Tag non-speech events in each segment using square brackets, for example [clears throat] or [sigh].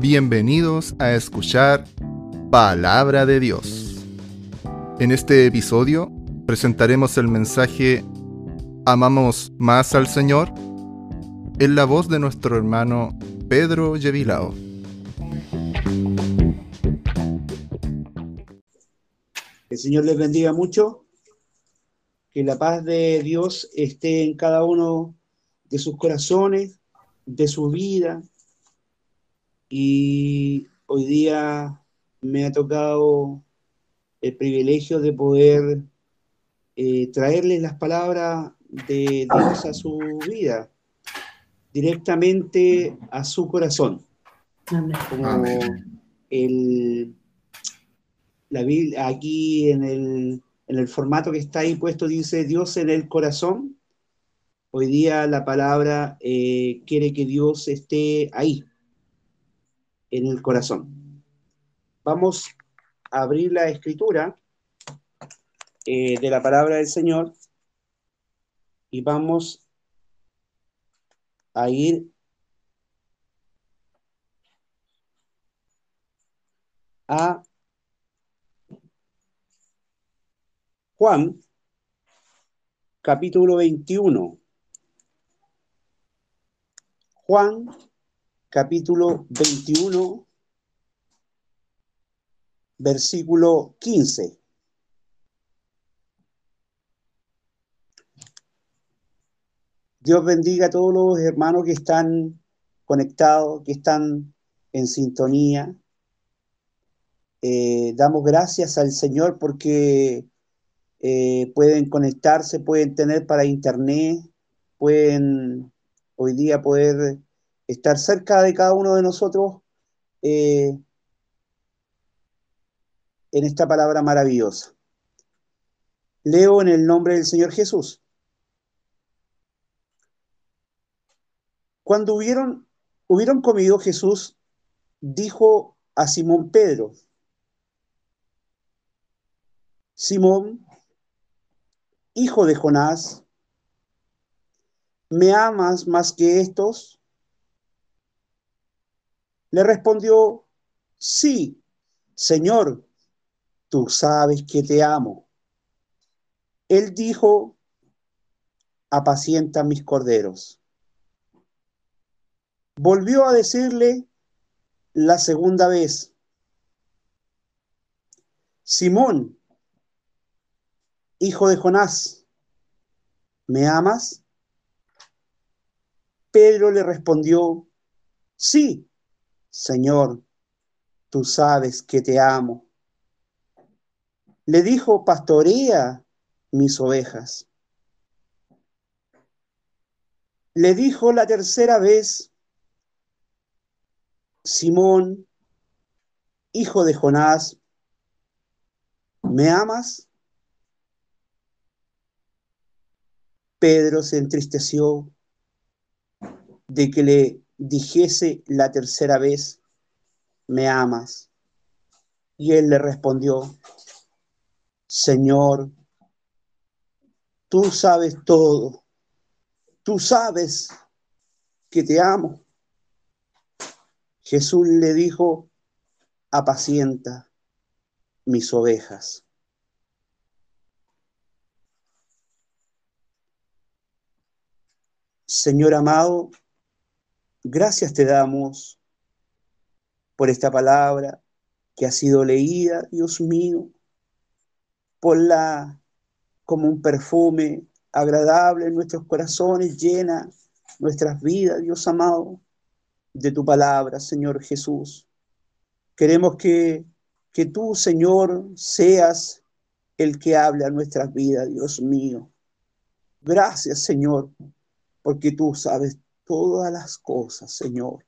Bienvenidos a escuchar Palabra de Dios. En este episodio presentaremos el mensaje ¿Amamos más al Señor? en la voz de nuestro hermano Pedro Yevilao. El Señor les bendiga mucho, que la paz de Dios esté en cada uno de sus corazones, de su vida. Y hoy día me ha tocado el privilegio de poder eh, traerles las palabras de Dios a su vida, directamente a su corazón. Como el, la Biblia, aquí en el, en el formato que está ahí puesto dice Dios en el corazón. Hoy día la palabra eh, quiere que Dios esté ahí, en el corazón. Vamos a abrir la escritura eh, de la palabra del Señor y vamos a ir a Juan, capítulo 21. Juan, capítulo 21, versículo 15. Dios bendiga a todos los hermanos que están conectados, que están en sintonía. Eh, damos gracias al Señor porque eh, pueden conectarse, pueden tener para internet, pueden hoy día poder estar cerca de cada uno de nosotros eh, en esta palabra maravillosa. Leo en el nombre del Señor Jesús. Cuando hubieron, hubieron comido, Jesús dijo a Simón Pedro, Simón, hijo de Jonás, ¿me amas más que estos? Le respondió, sí, Señor, tú sabes que te amo. Él dijo, apacienta mis corderos. Volvió a decirle la segunda vez, Simón, hijo de Jonás, ¿me amas? Pedro le respondió, sí, Señor, tú sabes que te amo. Le dijo, pastorea mis ovejas. Le dijo la tercera vez, Simón, hijo de Jonás, ¿me amas? Pedro se entristeció de que le dijese la tercera vez, ¿me amas? Y él le respondió, Señor, tú sabes todo, tú sabes que te amo. Jesús le dijo, apacienta mis ovejas. Señor amado, gracias te damos por esta palabra que ha sido leída, Dios mío, por la como un perfume agradable en nuestros corazones, llena nuestras vidas, Dios amado de tu palabra, Señor Jesús. Queremos que, que tú, Señor, seas el que habla a nuestras vidas, Dios mío. Gracias, Señor, porque tú sabes todas las cosas, Señor,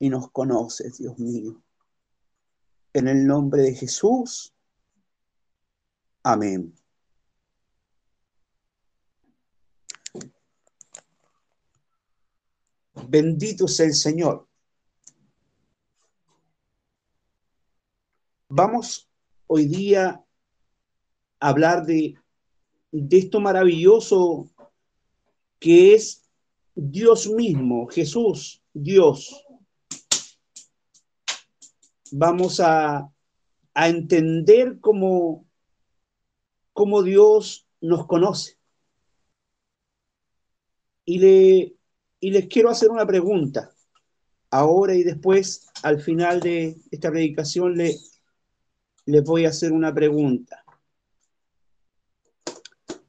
y nos conoces, Dios mío. En el nombre de Jesús. Amén. Bendito sea el Señor. Vamos hoy día a hablar de, de esto maravilloso que es Dios mismo, Jesús, Dios. vamos a, entender cómo, cómo Dios nos conoce. Y, le, y les quiero hacer una pregunta. Ahora y después, al final de esta predicación, le, les voy a hacer una pregunta.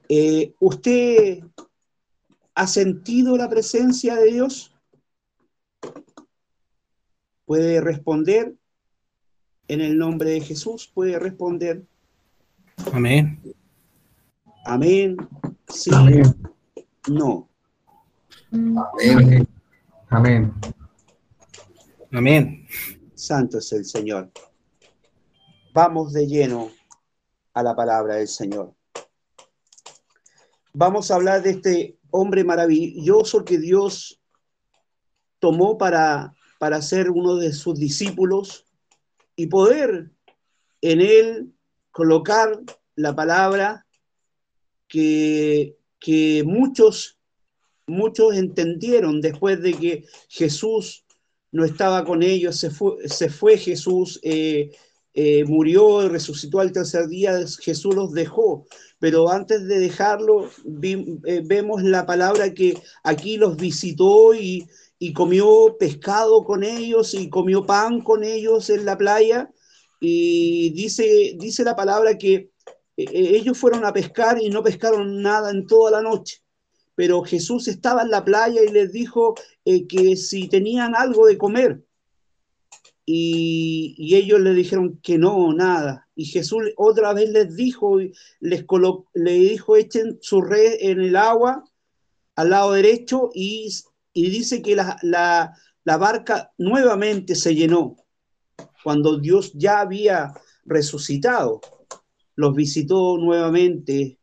Eh, ¿Usted ha sentido la presencia de Dios? Puede responder en el nombre de Jesús, puede responder. Amén. Amén. Sí. No. Amén. Amén. Amén. Santo es el Señor. Vamos de lleno a la palabra del Señor. Vamos a hablar de este hombre maravilloso que Dios tomó para, para ser uno de sus discípulos y poder en él colocar la palabra que, que muchos, muchos entendieron después de que Jesús no estaba con ellos, se fue, se fue Jesús, eh, eh, murió y resucitó al tercer día, Jesús los dejó. Pero antes de dejarlo, eh, vemos la palabra que aquí los visitó y, y comió pescado con ellos y comió pan con ellos en la playa. Y dice, dice la palabra que eh, ellos fueron a pescar y no pescaron nada en toda la noche. Pero Jesús estaba en la playa y les dijo que si tenían algo de comer, y, ellos le dijeron que no, nada. Y Jesús otra vez les dijo, les le dijo, echen su red en el agua al lado derecho y, dice que la, la barca nuevamente se llenó cuando Dios ya había resucitado. Los visitó nuevamente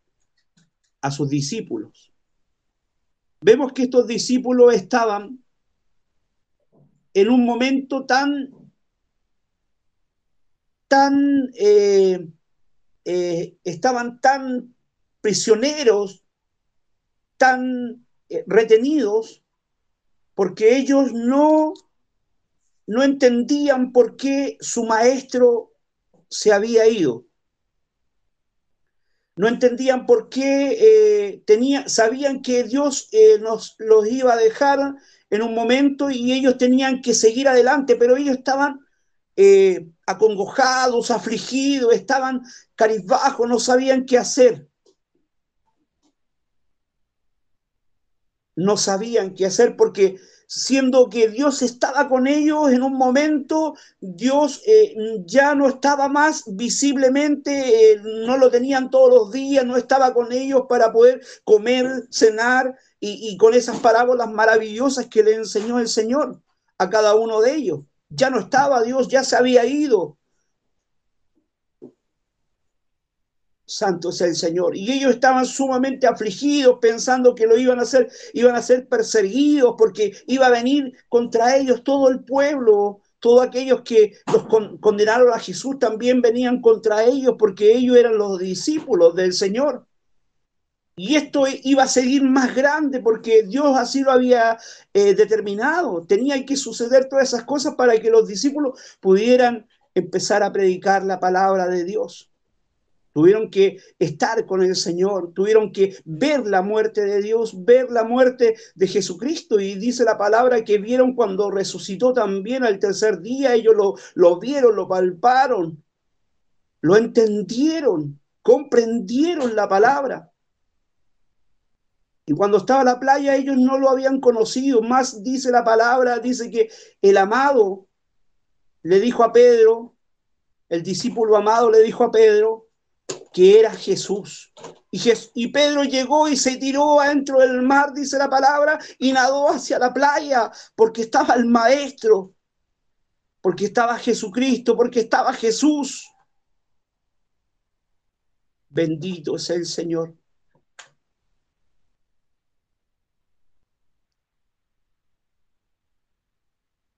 a sus discípulos. Vemos que estos discípulos estaban en un momento tan tan, eh, eh, estaban tan prisioneros, tan eh, retenidos, porque ellos no, no entendían por qué su maestro se había ido. No entendían por qué tenía, sabían que Dios nos los iba a dejar en un momento y ellos tenían que seguir adelante, pero ellos estaban eh, acongojados, afligidos, estaban carizbajos, no sabían qué hacer. No sabían qué hacer porque siendo que Dios estaba con ellos en un momento, Dios eh, ya no estaba más visiblemente, eh, no lo tenían todos los días, no estaba con ellos para poder comer, cenar y, y con esas parábolas maravillosas que le enseñó el Señor a cada uno de ellos ya no estaba Dios, ya se había ido. Santo es el Señor. Y ellos estaban sumamente afligidos pensando que lo iban a hacer, iban a ser perseguidos porque iba a venir contra ellos todo el pueblo. Todos aquellos que los condenaron a Jesús también venían contra ellos porque ellos eran los discípulos del Señor. Y esto iba a seguir más grande porque Dios así lo había eh, determinado. Tenía que suceder todas esas cosas para que los discípulos pudieran empezar a predicar la palabra de Dios. Tuvieron que estar con el Señor, tuvieron que ver la muerte de Dios, ver la muerte de Jesucristo. Y dice la palabra que vieron cuando resucitó también al tercer día, ellos lo, lo vieron, lo palparon, lo entendieron, comprendieron la palabra. Y cuando estaba en la playa ellos no lo habían conocido. Más dice la palabra, dice que el amado le dijo a Pedro, el discípulo amado le dijo a Pedro que era Jesús. Y, y Pedro llegó y se tiró adentro del mar, dice la palabra, y nadó hacia la playa porque estaba el maestro, porque estaba Jesucristo, porque estaba Jesús. Bendito es el Señor.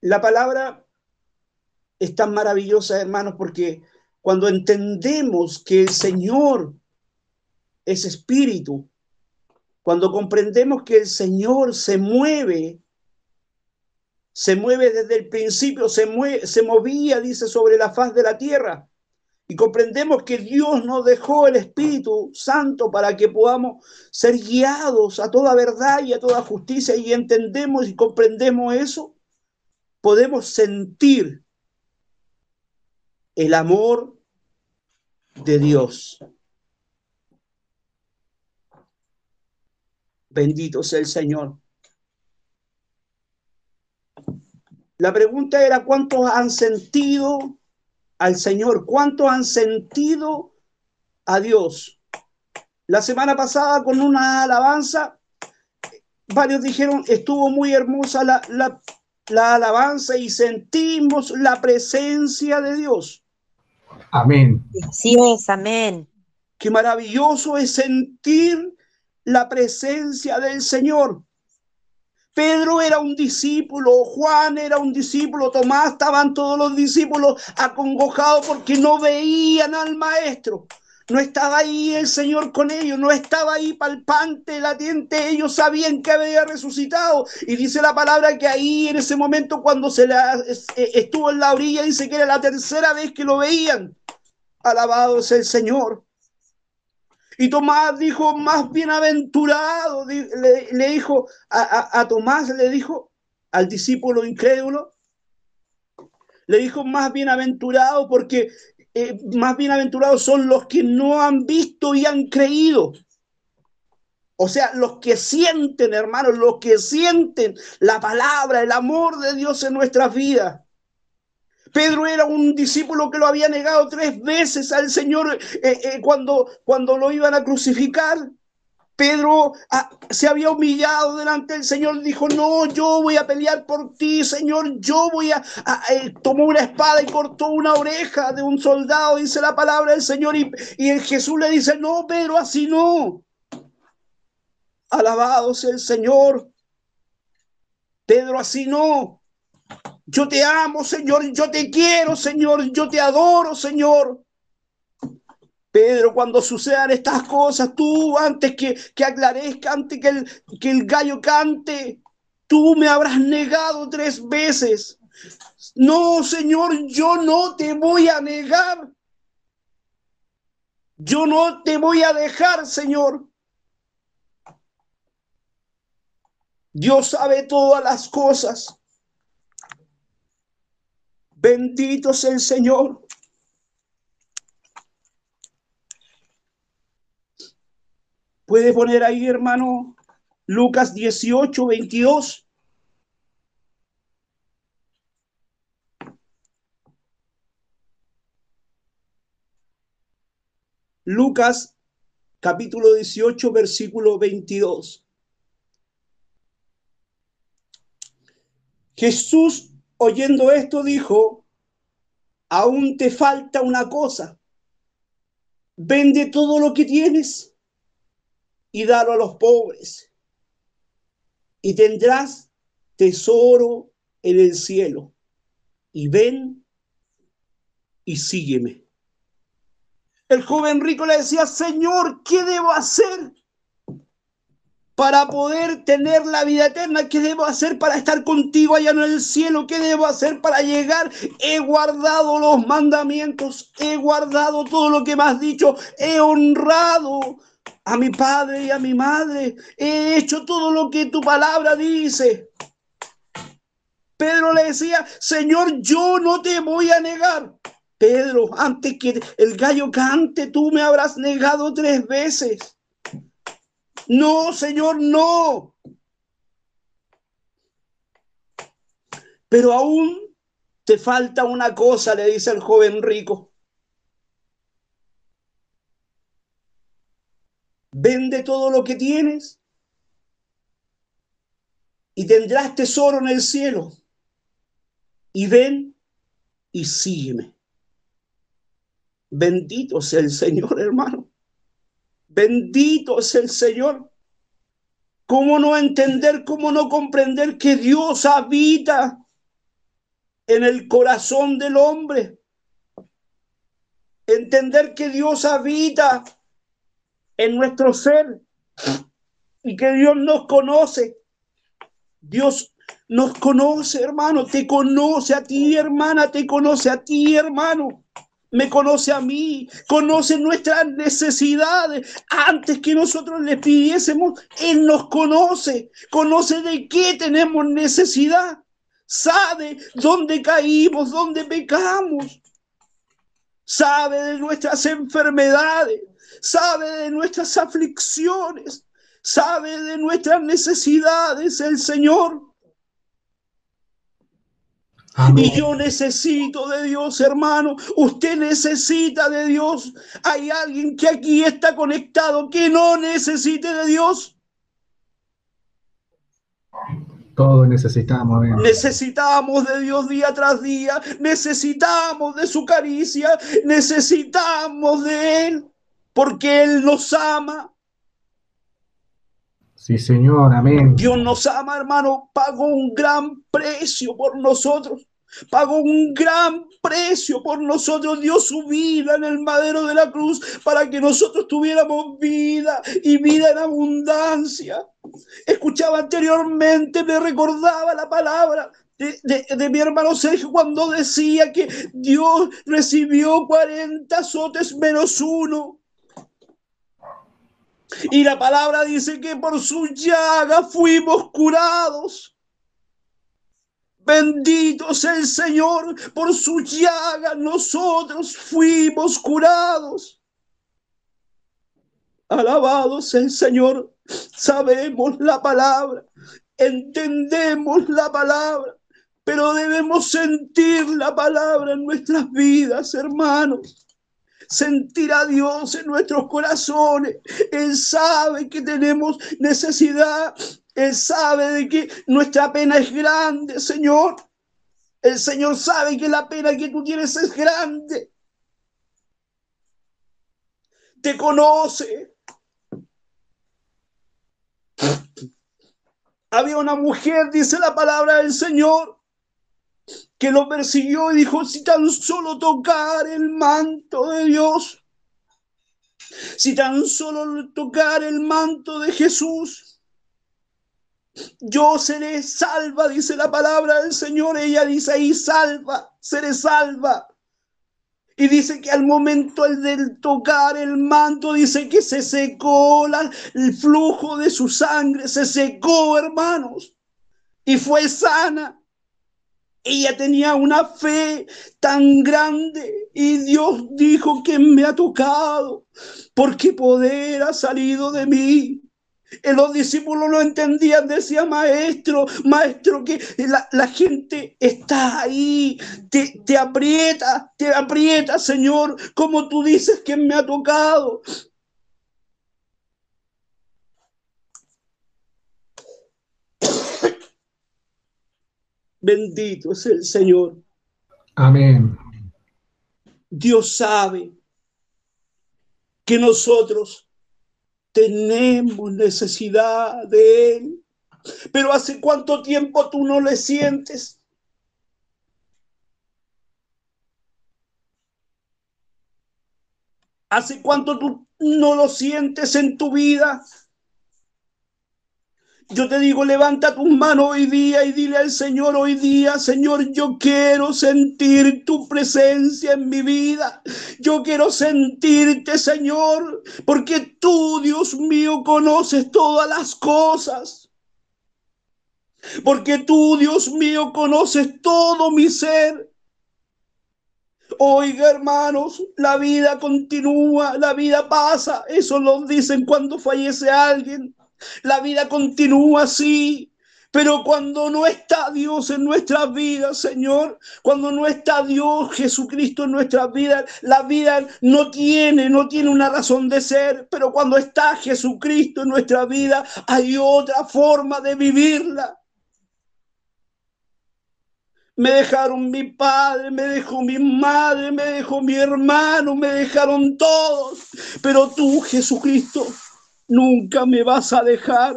La palabra es tan maravillosa, hermanos, porque cuando entendemos que el Señor es espíritu, cuando comprendemos que el Señor se mueve, se mueve desde el principio, se, mueve, se movía, dice, sobre la faz de la tierra. Y comprendemos que Dios nos dejó el Espíritu Santo para que podamos ser guiados a toda verdad y a toda justicia y entendemos y comprendemos eso. Podemos sentir el amor de Dios. Bendito sea el Señor. La pregunta era, ¿cuántos han sentido al Señor? ¿Cuántos han sentido a Dios? La semana pasada con una alabanza, varios dijeron, estuvo muy hermosa la, la alabanza y sentimos la presencia de Dios. Amén. Sí es, amén. Qué maravilloso es sentir la presencia del Señor. Pedro era un discípulo, Juan era un discípulo, Tomás estaban todos los discípulos acongojados porque no veían al maestro. No estaba ahí el Señor con ellos, no estaba ahí palpante, latiente, ellos sabían que había resucitado. Y dice la palabra que ahí en ese momento cuando se la, eh, estuvo en la orilla, dice que era la tercera vez que lo veían. Alabado es el Señor. Y Tomás dijo, más bienaventurado, le, dijo a, Tomás, le dijo al discípulo incrédulo, le dijo más bienaventurado porque eh, más bienaventurados son los que no han visto y han creído. O sea, los que sienten, hermanos, los que sienten la palabra, el amor de Dios en nuestras vidas. Pedro era un discípulo que lo había negado tres veces al Señor eh, eh, cuando, cuando lo iban a crucificar. Pedro ah, se había humillado delante del Señor, dijo, no, yo voy a pelear por ti, Señor, yo voy a... Eh, tomó una espada y cortó una oreja de un soldado, dice la palabra del Señor, y, y Jesús le dice, no, Pedro, así no. Alabado sea el Señor. Pedro, así no. Yo te amo, Señor, yo te quiero, Señor, yo te adoro, Señor. Pedro, cuando sucedan estas cosas, tú antes que, que aclarezca, antes que el, que el gallo cante, tú me habrás negado tres veces. No, Señor, yo no te voy a negar. Yo no te voy a dejar, Señor. Dios sabe todas las cosas. Bendito sea el Señor. Puede poner ahí, hermano, Lucas 18, 22. Lucas capítulo 18, versículo 22. Jesús oyendo esto, dijo, aún te falta una cosa. Vende todo lo que tienes y dalo a los pobres. Y tendrás tesoro en el cielo. Y ven y sígueme. El joven rico le decía, Señor, ¿qué debo hacer? para poder tener la vida eterna? ¿Qué debo hacer para estar contigo allá en el cielo? ¿Qué debo hacer para llegar? He guardado los mandamientos, he guardado todo lo que me has dicho, he honrado a mi padre y a mi madre, he hecho todo lo que tu palabra dice. Pedro le decía, Señor, yo no te voy a negar. Pedro, antes que el gallo cante, tú me habrás negado tres veces. No, Señor, no. Pero aún te falta una cosa, le dice el joven rico. Vende todo lo que tienes y tendrás tesoro en el cielo. Y ven y sígueme. Bendito sea el Señor, hermano. Bendito es el Señor. ¿Cómo no entender, cómo no comprender que Dios habita en el corazón del hombre? Entender que Dios habita en nuestro ser y que Dios nos conoce. Dios nos conoce, hermano, te conoce a ti, hermana, te conoce a ti, hermano. Me conoce a mí, conoce nuestras necesidades. Antes que nosotros le pidiésemos, Él nos conoce, conoce de qué tenemos necesidad, sabe dónde caímos, dónde pecamos, sabe de nuestras enfermedades, sabe de nuestras aflicciones, sabe de nuestras necesidades el Señor. Y yo necesito de Dios, hermano. Usted necesita de Dios. Hay alguien que aquí está conectado que no necesite de Dios. Todos necesitamos. Necesitamos de Dios día tras día. Necesitamos de su caricia. Necesitamos de Él. Porque Él nos ama. Sí, Señor, amén. Dios nos ama, hermano, pagó un gran precio por nosotros. Pagó un gran precio por nosotros, dio su vida en el madero de la cruz para que nosotros tuviéramos vida y vida en abundancia. Escuchaba anteriormente, me recordaba la palabra de, de, mi hermano Sergio cuando decía que Dios recibió 40 azotes menos uno. Y la palabra dice que por su llaga fuimos curados. Bendito sea el Señor, por su llaga nosotros fuimos curados. Alabado sea el Señor. Sabemos la palabra, entendemos la palabra, pero debemos sentir la palabra en nuestras vidas, hermanos sentir a Dios en nuestros corazones. Él sabe que tenemos necesidad. Él sabe de que nuestra pena es grande, Señor. El Señor sabe que la pena que tú tienes es grande. Te conoce. Había una mujer, dice la palabra del Señor, que lo persiguió y dijo, si tan solo tocar el manto de Dios, si tan solo tocar el manto de Jesús, yo seré salva, dice la palabra del Señor. Ella dice ahí, salva, seré salva. Y dice que al momento del tocar el manto, dice que se secó el flujo de su sangre, se secó, hermanos, y fue sana. Ella tenía una fe tan grande y Dios dijo que me ha tocado porque poder ha salido de mí. Los discípulos lo entendían, decía maestro, maestro, que la, gente está ahí, te, te aprieta, te aprieta, Señor, como tú dices que me ha tocado. Bendito es el Señor. Amén. Dios sabe que nosotros tenemos necesidad de Él. Pero ¿hace cuánto tiempo tú no le sientes? ¿Hace cuánto tú no lo sientes en tu vida? Yo te digo, levanta tus manos hoy día y dile al Señor hoy día, Señor, yo quiero sentir tu presencia en mi vida. Yo quiero sentirte, Señor, porque tú, Dios mío, conoces todas las cosas. Porque tú, Dios mío, conoces todo mi ser. Oiga, hermanos, la vida continúa, la vida pasa. Eso lo dicen cuando fallece alguien. La vida continúa así. Pero cuando no está Dios en nuestras vidas, Señor, cuando no está Dios Jesucristo en nuestras vidas, la vida no tiene, no tiene una razón de ser. Pero cuando está Jesucristo en nuestra vida, hay otra forma de vivirla. Me dejaron mi padre, me dejó mi madre, me dejó mi hermano, me dejaron todos. Pero tú, Jesucristo, Nunca me vas a dejar.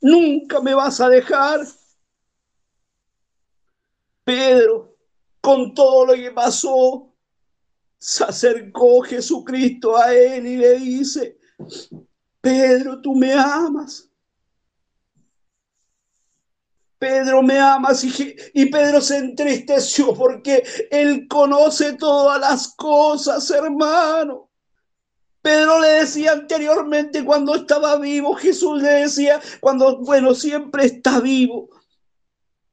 Nunca me vas a dejar. Pedro, con todo lo que pasó, se acercó Jesucristo a él y le dice, Pedro, tú me amas. Pedro, me amas. Y, y Pedro se entristeció porque él conoce todas las cosas, hermano. Pedro le decía anteriormente cuando estaba vivo, Jesús le decía cuando, bueno, siempre está vivo.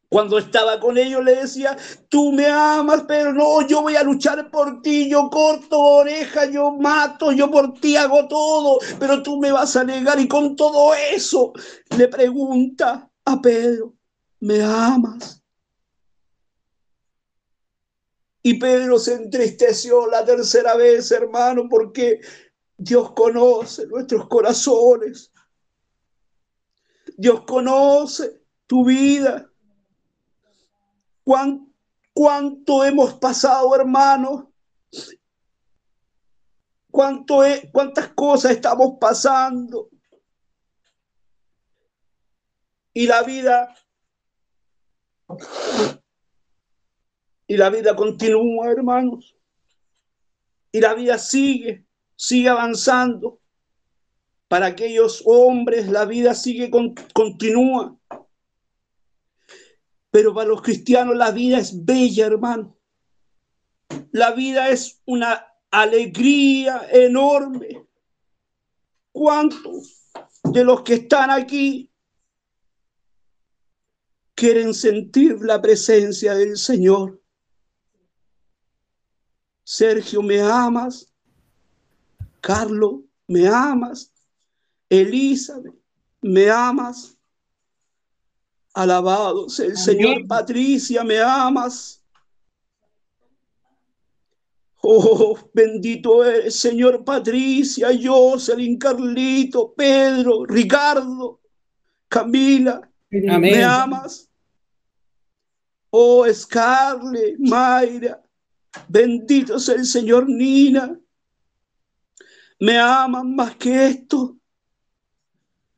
Cuando estaba con ellos le decía, tú me amas, pero no, yo voy a luchar por ti, yo corto oreja, yo mato, yo por ti hago todo, pero tú me vas a negar. Y con todo eso le pregunta a Pedro, ¿me amas? Y Pedro se entristeció la tercera vez, hermano, porque Dios conoce nuestros corazones. Dios conoce tu vida. ¿Cuánto hemos pasado, hermano? ¿Cuánto ¿Cuántas cosas estamos pasando? Y la vida... Y la vida continúa, hermanos. Y la vida sigue, sigue avanzando. Para aquellos hombres la vida sigue, continúa. Pero para los cristianos la vida es bella, hermano. La vida es una alegría enorme. ¿Cuántos de los que están aquí quieren sentir la presencia del Señor? Sergio, ¿me amas? Carlos, ¿me amas? Elizabeth, ¿me amas? Alabado sea el Señor. Patricia, me amas. Oh, bendito eres, Señor Patricia, Jocelyn, Carlito, Pedro, Ricardo, Camila. ¿Me amas? Oh, Scarlett, Mayra, bendito sea el Señor Nina. Me aman más que esto.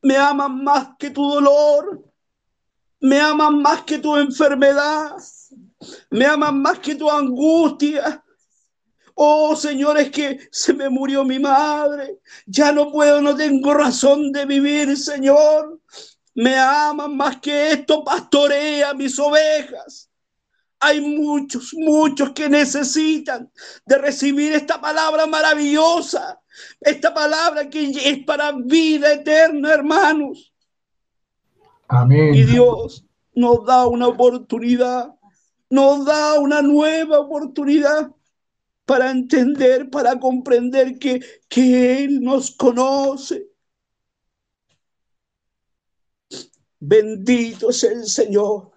Me aman más que tu dolor me aman más que tu enfermedad, me aman más que tu angustia. Oh Señor, es que se me murió mi madre, ya no puedo, no tengo razón de vivir, Señor. Me aman más que esto, pastorea mis ovejas. Hay muchos, muchos que necesitan de recibir esta palabra maravillosa, esta palabra que es para vida eterna, hermanos. Y Dios nos da una oportunidad, nos da una nueva oportunidad para entender, para comprender que, que Él nos conoce. Bendito es el Señor.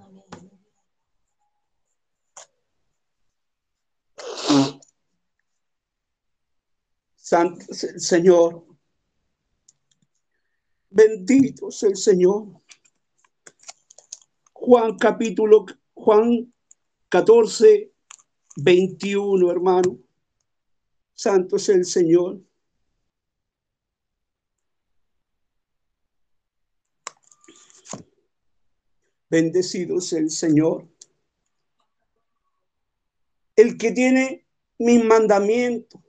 Santo Señor. Bendito es el Señor. Juan capítulo, Juan 14, 21, hermano. Santo es el Señor. Bendecido es el Señor. El que tiene mis mandamientos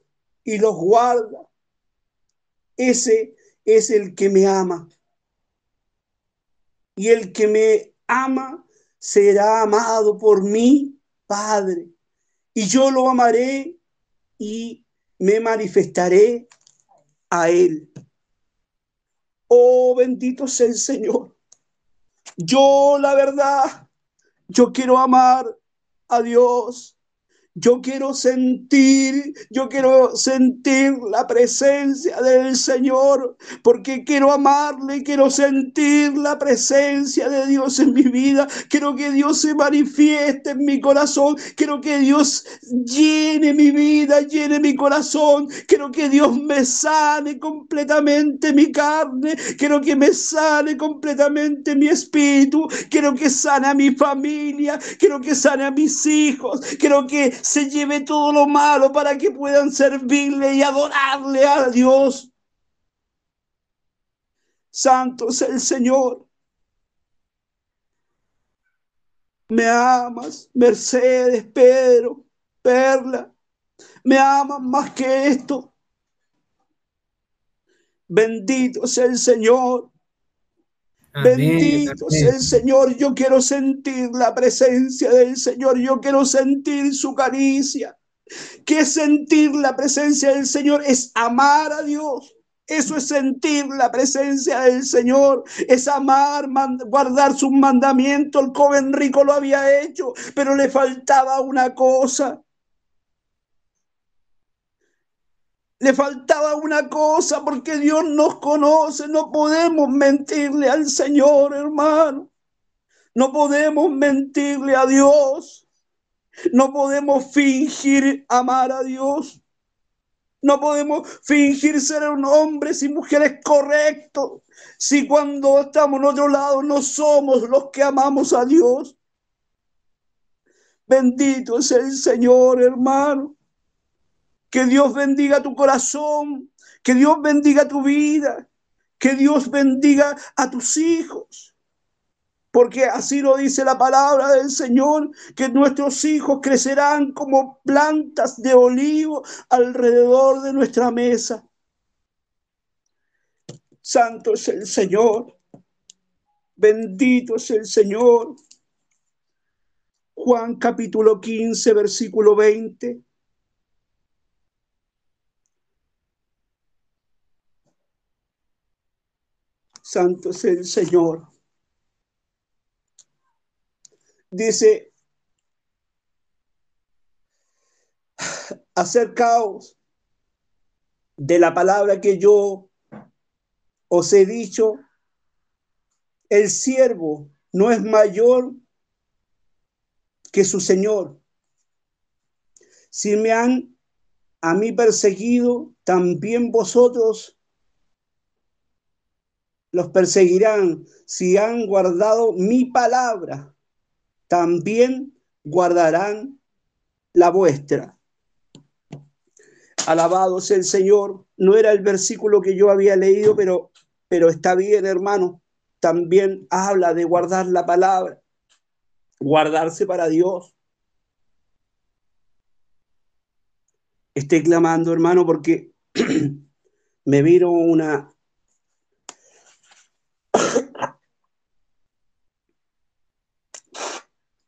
y los guarda, ese es el que me ama. Y el que me ama será amado por mi Padre. Y yo lo amaré y me manifestaré a Él. Oh, bendito sea el Señor. Yo, la verdad, yo quiero amar a Dios yo quiero sentir, yo quiero sentir la presencia del Señor, porque quiero amarle, quiero sentir la presencia de Dios en mi vida. Quiero que Dios se manifieste en mi corazón. Quiero que Dios llene mi vida, llene mi corazón. Quiero que Dios me sane completamente mi carne. Quiero que me sane completamente mi espíritu. Quiero que sane a mi familia. Quiero que sane a mis hijos. Quiero que se lleve todo lo malo para que puedan servirle y adorarle a Dios. Santo es el Señor. Me amas, Mercedes, Pedro, Perla. Me aman más que esto. Bendito sea el Señor. Bendito sea el Señor. Yo quiero sentir la presencia del Señor. Yo quiero sentir su caricia. Que sentir la presencia del Señor es amar a Dios. Eso es sentir la presencia del Señor, es amar, guardar sus mandamientos. El joven rico lo había hecho, pero le faltaba una cosa. Le faltaba una cosa porque Dios nos conoce. No podemos mentirle al Señor, hermano. No podemos mentirle a Dios. No podemos fingir amar a Dios. No podemos fingir ser un hombres y mujeres correctos si cuando estamos en otro lado no somos los que amamos a Dios. Bendito es el Señor, hermano. Que Dios bendiga tu corazón, que Dios bendiga tu vida, que Dios bendiga a tus hijos porque así lo dice la palabra del Señor, que nuestros hijos crecerán como plantas de olivo alrededor de nuestra mesa. Santo es el Señor, bendito es el Señor. Juan capítulo 15, versículo 20. Santo es el Señor dice, acercaos de la palabra que yo os he dicho, el siervo no es mayor que su Señor. Si me han a mí perseguido, también vosotros los perseguirán si han guardado mi palabra también guardarán la vuestra. Alabado sea el Señor. No era el versículo que yo había leído, pero, pero está bien, hermano. También habla de guardar la palabra, guardarse para Dios. Estoy clamando, hermano, porque [clears throat] me vino una,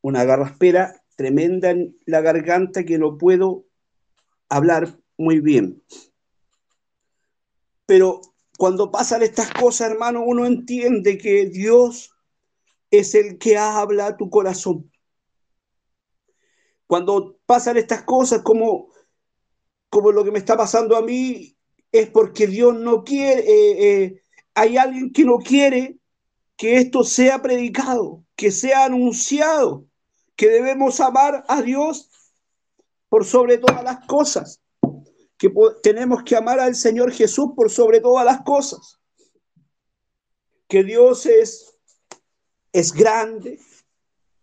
una garraspera tremenda en la garganta que no puedo hablar muy bien. Pero cuando pasan estas cosas, hermano, uno entiende que Dios es el que habla a tu corazón. Cuando pasan estas cosas como, como lo que me está pasando a mí, es porque Dios no quiere, eh, eh, hay alguien que no quiere que esto sea predicado, que sea anunciado que debemos amar a Dios por sobre todas las cosas, que tenemos que amar al Señor Jesús por sobre todas las cosas, que Dios es, es grande,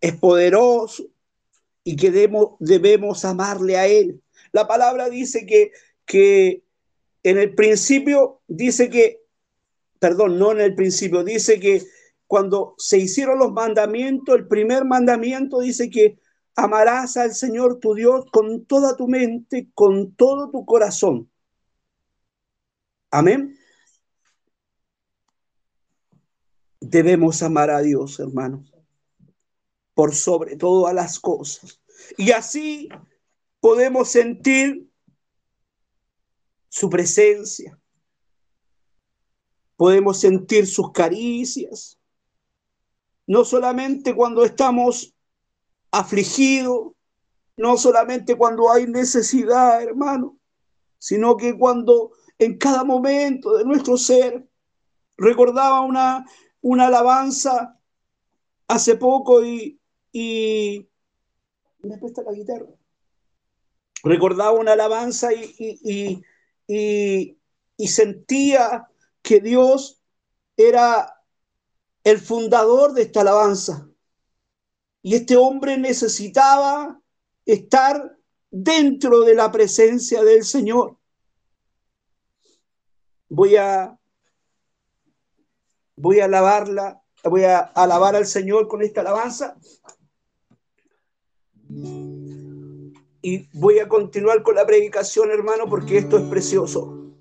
es poderoso y que debemos, debemos amarle a Él. La palabra dice que, que en el principio dice que, perdón, no en el principio, dice que cuando se hicieron los mandamientos, el primer mandamiento dice que amarás al Señor tu Dios con toda tu mente, con todo tu corazón. Amén. Debemos amar a Dios, hermanos, por sobre todas las cosas. Y así podemos sentir su presencia. Podemos sentir sus caricias no solamente cuando estamos afligidos, no solamente cuando hay necesidad, hermano, sino que cuando en cada momento de nuestro ser recordaba una, una alabanza hace poco y, me presta la guitarra. Recordaba una alabanza y, y, y sentía que Dios era el fundador de esta alabanza. Y este hombre necesitaba estar dentro de la presencia del Señor. Voy a voy a alabarla, voy a alabar al Señor con esta alabanza. Y voy a continuar con la predicación, hermano, porque esto es precioso.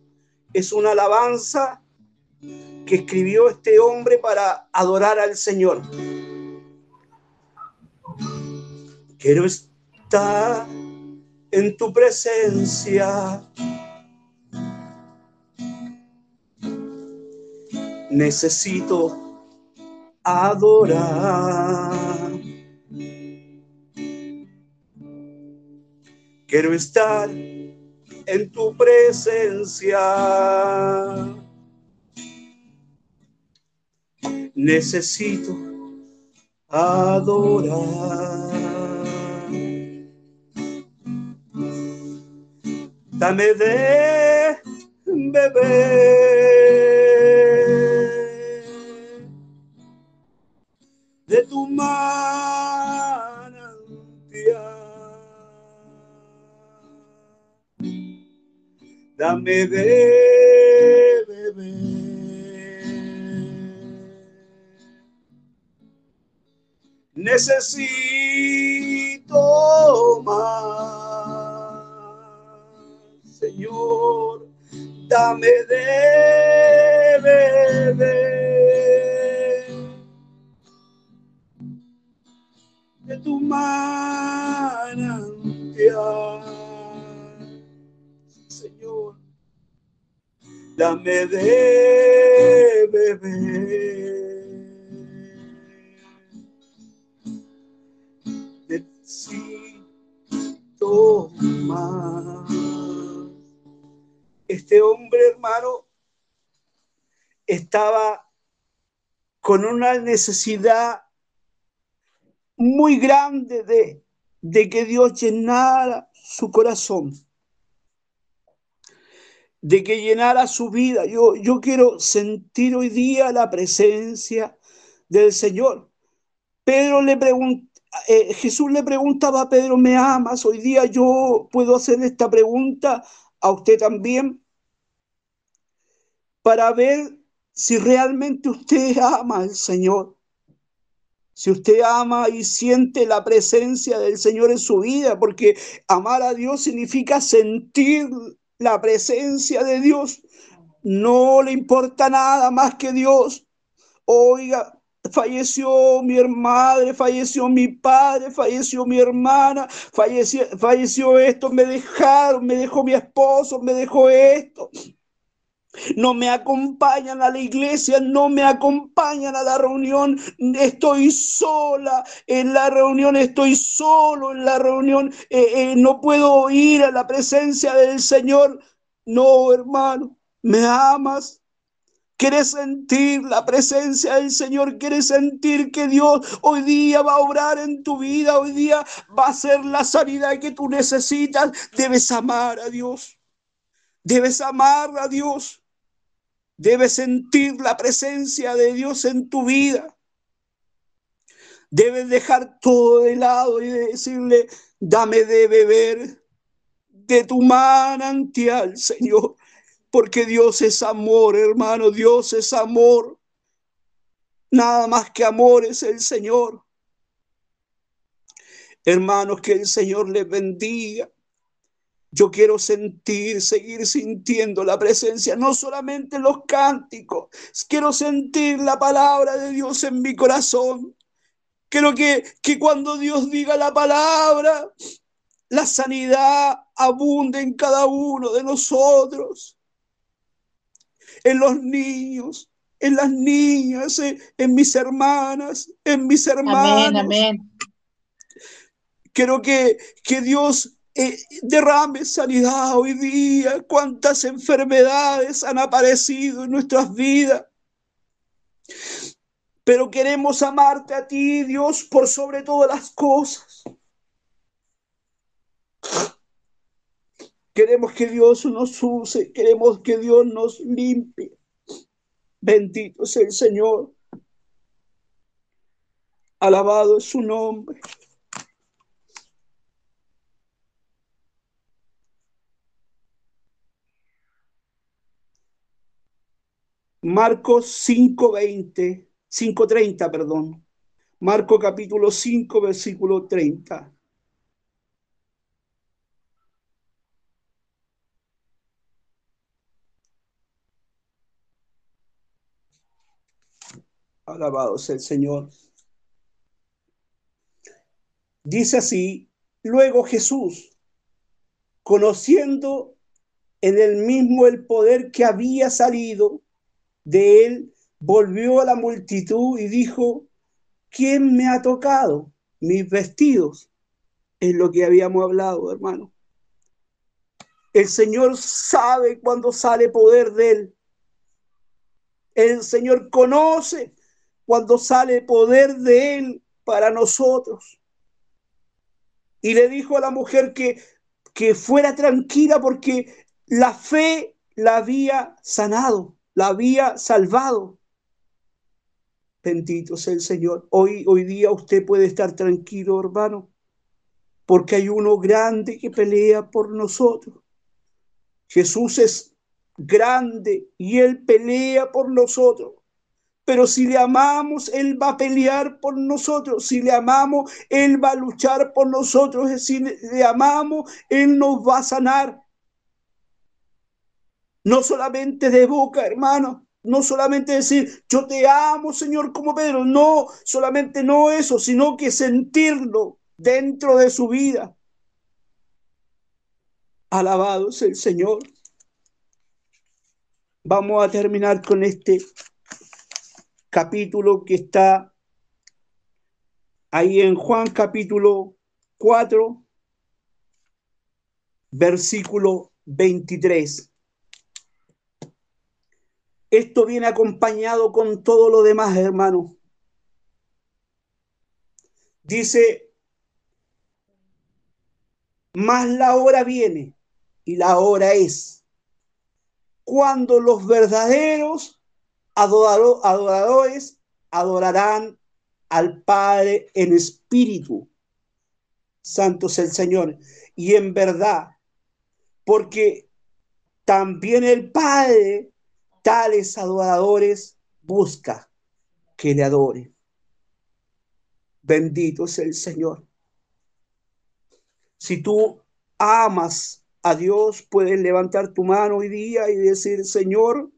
Es una alabanza que escribió este hombre para adorar al Señor. Quiero estar en tu presencia. Necesito adorar. Quiero estar en tu presencia. Necesito adorar. Dame de beber de tu manantial. dame de Necesito más, Señor, dame de beber de tu manantial. dame de estaba con una necesidad muy grande de, de que Dios llenara su corazón de que llenara su vida. Yo, yo quiero sentir hoy día la presencia del Señor. Pedro le eh, Jesús le preguntaba a Pedro, ¿me amas? Hoy día yo puedo hacer esta pregunta a usted también para ver si realmente usted ama al Señor. Si usted ama y siente la presencia del Señor en su vida, porque amar a Dios significa sentir la presencia de Dios. No le importa nada más que Dios. Oiga, falleció mi madre, falleció mi padre, falleció mi hermana, falleció, falleció esto, me dejaron, me dejó mi esposo, me dejó esto. No me acompañan a la iglesia, no me acompañan a la reunión. Estoy sola en la reunión, estoy solo en la reunión. Eh, eh, no puedo ir a la presencia del Señor. No, hermano, me amas. Quieres sentir la presencia del Señor, quieres sentir que Dios hoy día va a obrar en tu vida, hoy día va a ser la sanidad que tú necesitas. Debes amar a Dios, debes amar a Dios. Debes sentir la presencia de Dios en tu vida. Debes dejar todo de lado y decirle, dame de beber de tu manantial, Señor. Porque Dios es amor, hermano, Dios es amor. Nada más que amor es el Señor. Hermanos, que el Señor les bendiga. Yo quiero sentir, seguir sintiendo la presencia, no solamente en los cánticos, quiero sentir la palabra de Dios en mi corazón. Quiero que, que cuando Dios diga la palabra, la sanidad abunde en cada uno de nosotros, en los niños, en las niñas, en, mis hermanas, en mis hermanos. Amén, amén. Quiero que, que Dios eh, derrame sanidad hoy día, cuántas enfermedades han aparecido en nuestras vidas. Pero queremos amarte a ti, Dios, por sobre todas las cosas. Queremos que Dios nos use, queremos que Dios nos limpie. Bendito sea el Señor. Alabado es su nombre. Marcos 5:20, 5:30, perdón. Marco capítulo 5, versículo 30. Alabado sea el Señor. Dice así, luego Jesús, conociendo en el mismo el poder que había salido de él, volvió a la multitud y dijo, ¿quién me ha tocado mis vestidos? Es lo que habíamos hablado, hermano. El Señor sabe cuando sale poder de él. El Señor conoce cuando sale poder de él para nosotros. Y le dijo a la mujer que, que fuera tranquila porque la fe la había sanado, la había salvado. Bendito sea el Señor. Hoy, hoy día usted puede estar tranquilo, hermano, porque hay uno grande que pelea por nosotros. Jesús es grande y Él pelea por nosotros. Pero si le amamos, Él va a pelear por nosotros. Si le amamos, Él va a luchar por nosotros. Si le amamos, Él nos va a sanar. No solamente de boca, hermano. No solamente decir, yo te amo, Señor, como Pedro. No, solamente no eso, sino que sentirlo dentro de su vida. Alabado sea el Señor. Vamos a terminar con este capítulo que está ahí en Juan capítulo 4, versículo 23. Esto viene acompañado con todo lo demás, hermano. Dice, más la hora viene y la hora es cuando los verdaderos adoradores adorarán al Padre en espíritu. Santo es el Señor. Y en verdad, porque también el Padre tales adoradores busca que le adore. Bendito es el Señor. Si tú amas a Dios, puedes levantar tu mano hoy día y decir, Señor,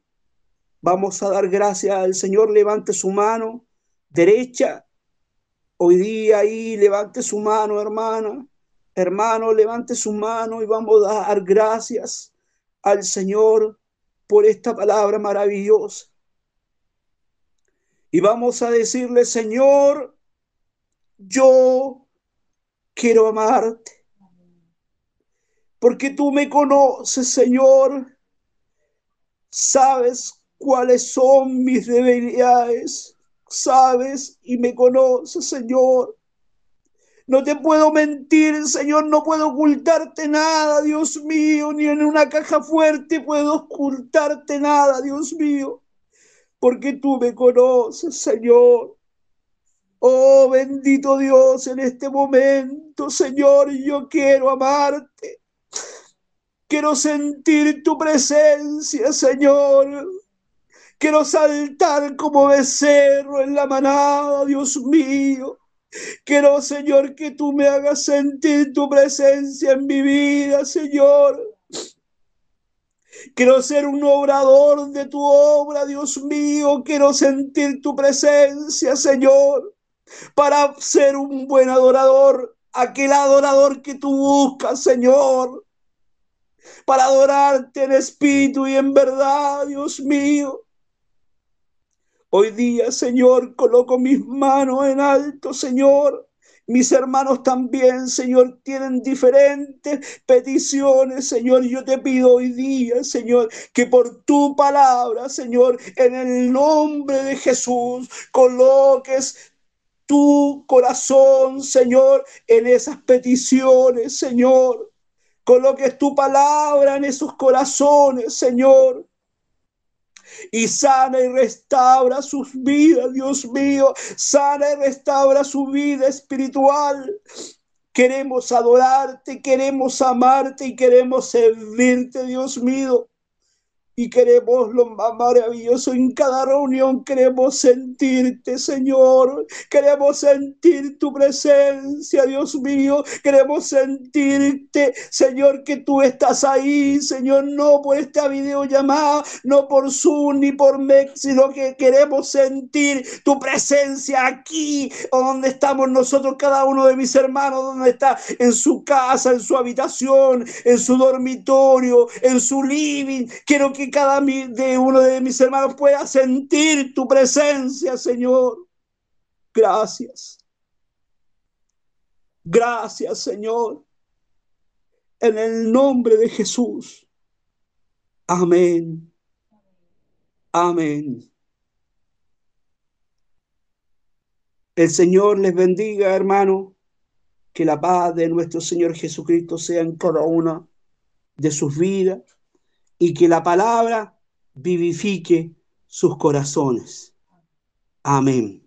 vamos a dar gracias al Señor, levante su mano derecha. Hoy día ahí, levante su mano, hermana. Hermano, levante su mano y vamos a dar gracias al Señor por esta palabra maravillosa. Y vamos a decirle, Señor, yo quiero amarte. Porque tú me conoces, Señor. Sabes cuáles son mis debilidades. Sabes y me conoces, Señor. No te puedo mentir, Señor, no puedo ocultarte nada, Dios mío, ni en una caja fuerte puedo ocultarte nada, Dios mío, porque tú me conoces, Señor. Oh, bendito Dios, en este momento, Señor, yo quiero amarte. Quiero sentir tu presencia, Señor. Quiero saltar como becerro en la manada, Dios mío. Quiero, Señor, que tú me hagas sentir tu presencia en mi vida, Señor. Quiero ser un obrador de tu obra, Dios mío. Quiero sentir tu presencia, Señor, para ser un buen adorador, aquel adorador que tú buscas, Señor, para adorarte en espíritu y en verdad, Dios mío. Hoy día, Señor, coloco mis manos en alto, Señor. Mis hermanos también, Señor, tienen diferentes peticiones, Señor. Yo te pido hoy día, Señor, que por tu palabra, Señor, en el nombre de Jesús, coloques tu corazón, Señor, en esas peticiones, Señor. Coloques tu palabra en esos corazones, Señor y sana y restaura sus vidas, Dios mío, sana y restaura su vida espiritual. Queremos adorarte, queremos amarte y queremos servirte, Dios mío. Y queremos lo más maravilloso en cada reunión. Queremos sentirte, Señor. Queremos sentir tu presencia, Dios mío. Queremos sentirte, Señor, que tú estás ahí, Señor, no por esta videollamada, no por Zoom ni por Mex, sino que queremos sentir tu presencia aquí, donde estamos nosotros, cada uno de mis hermanos, donde está en su casa, en su habitación, en su dormitorio, en su living. Quiero que cada de uno de mis hermanos pueda sentir tu presencia, Señor. Gracias. Gracias, Señor. En el nombre de Jesús. Amén. Amén. El Señor les bendiga, hermano. Que la paz de nuestro Señor Jesucristo sea en cada una de sus vidas y que la palabra vivifique sus corazones. Amén.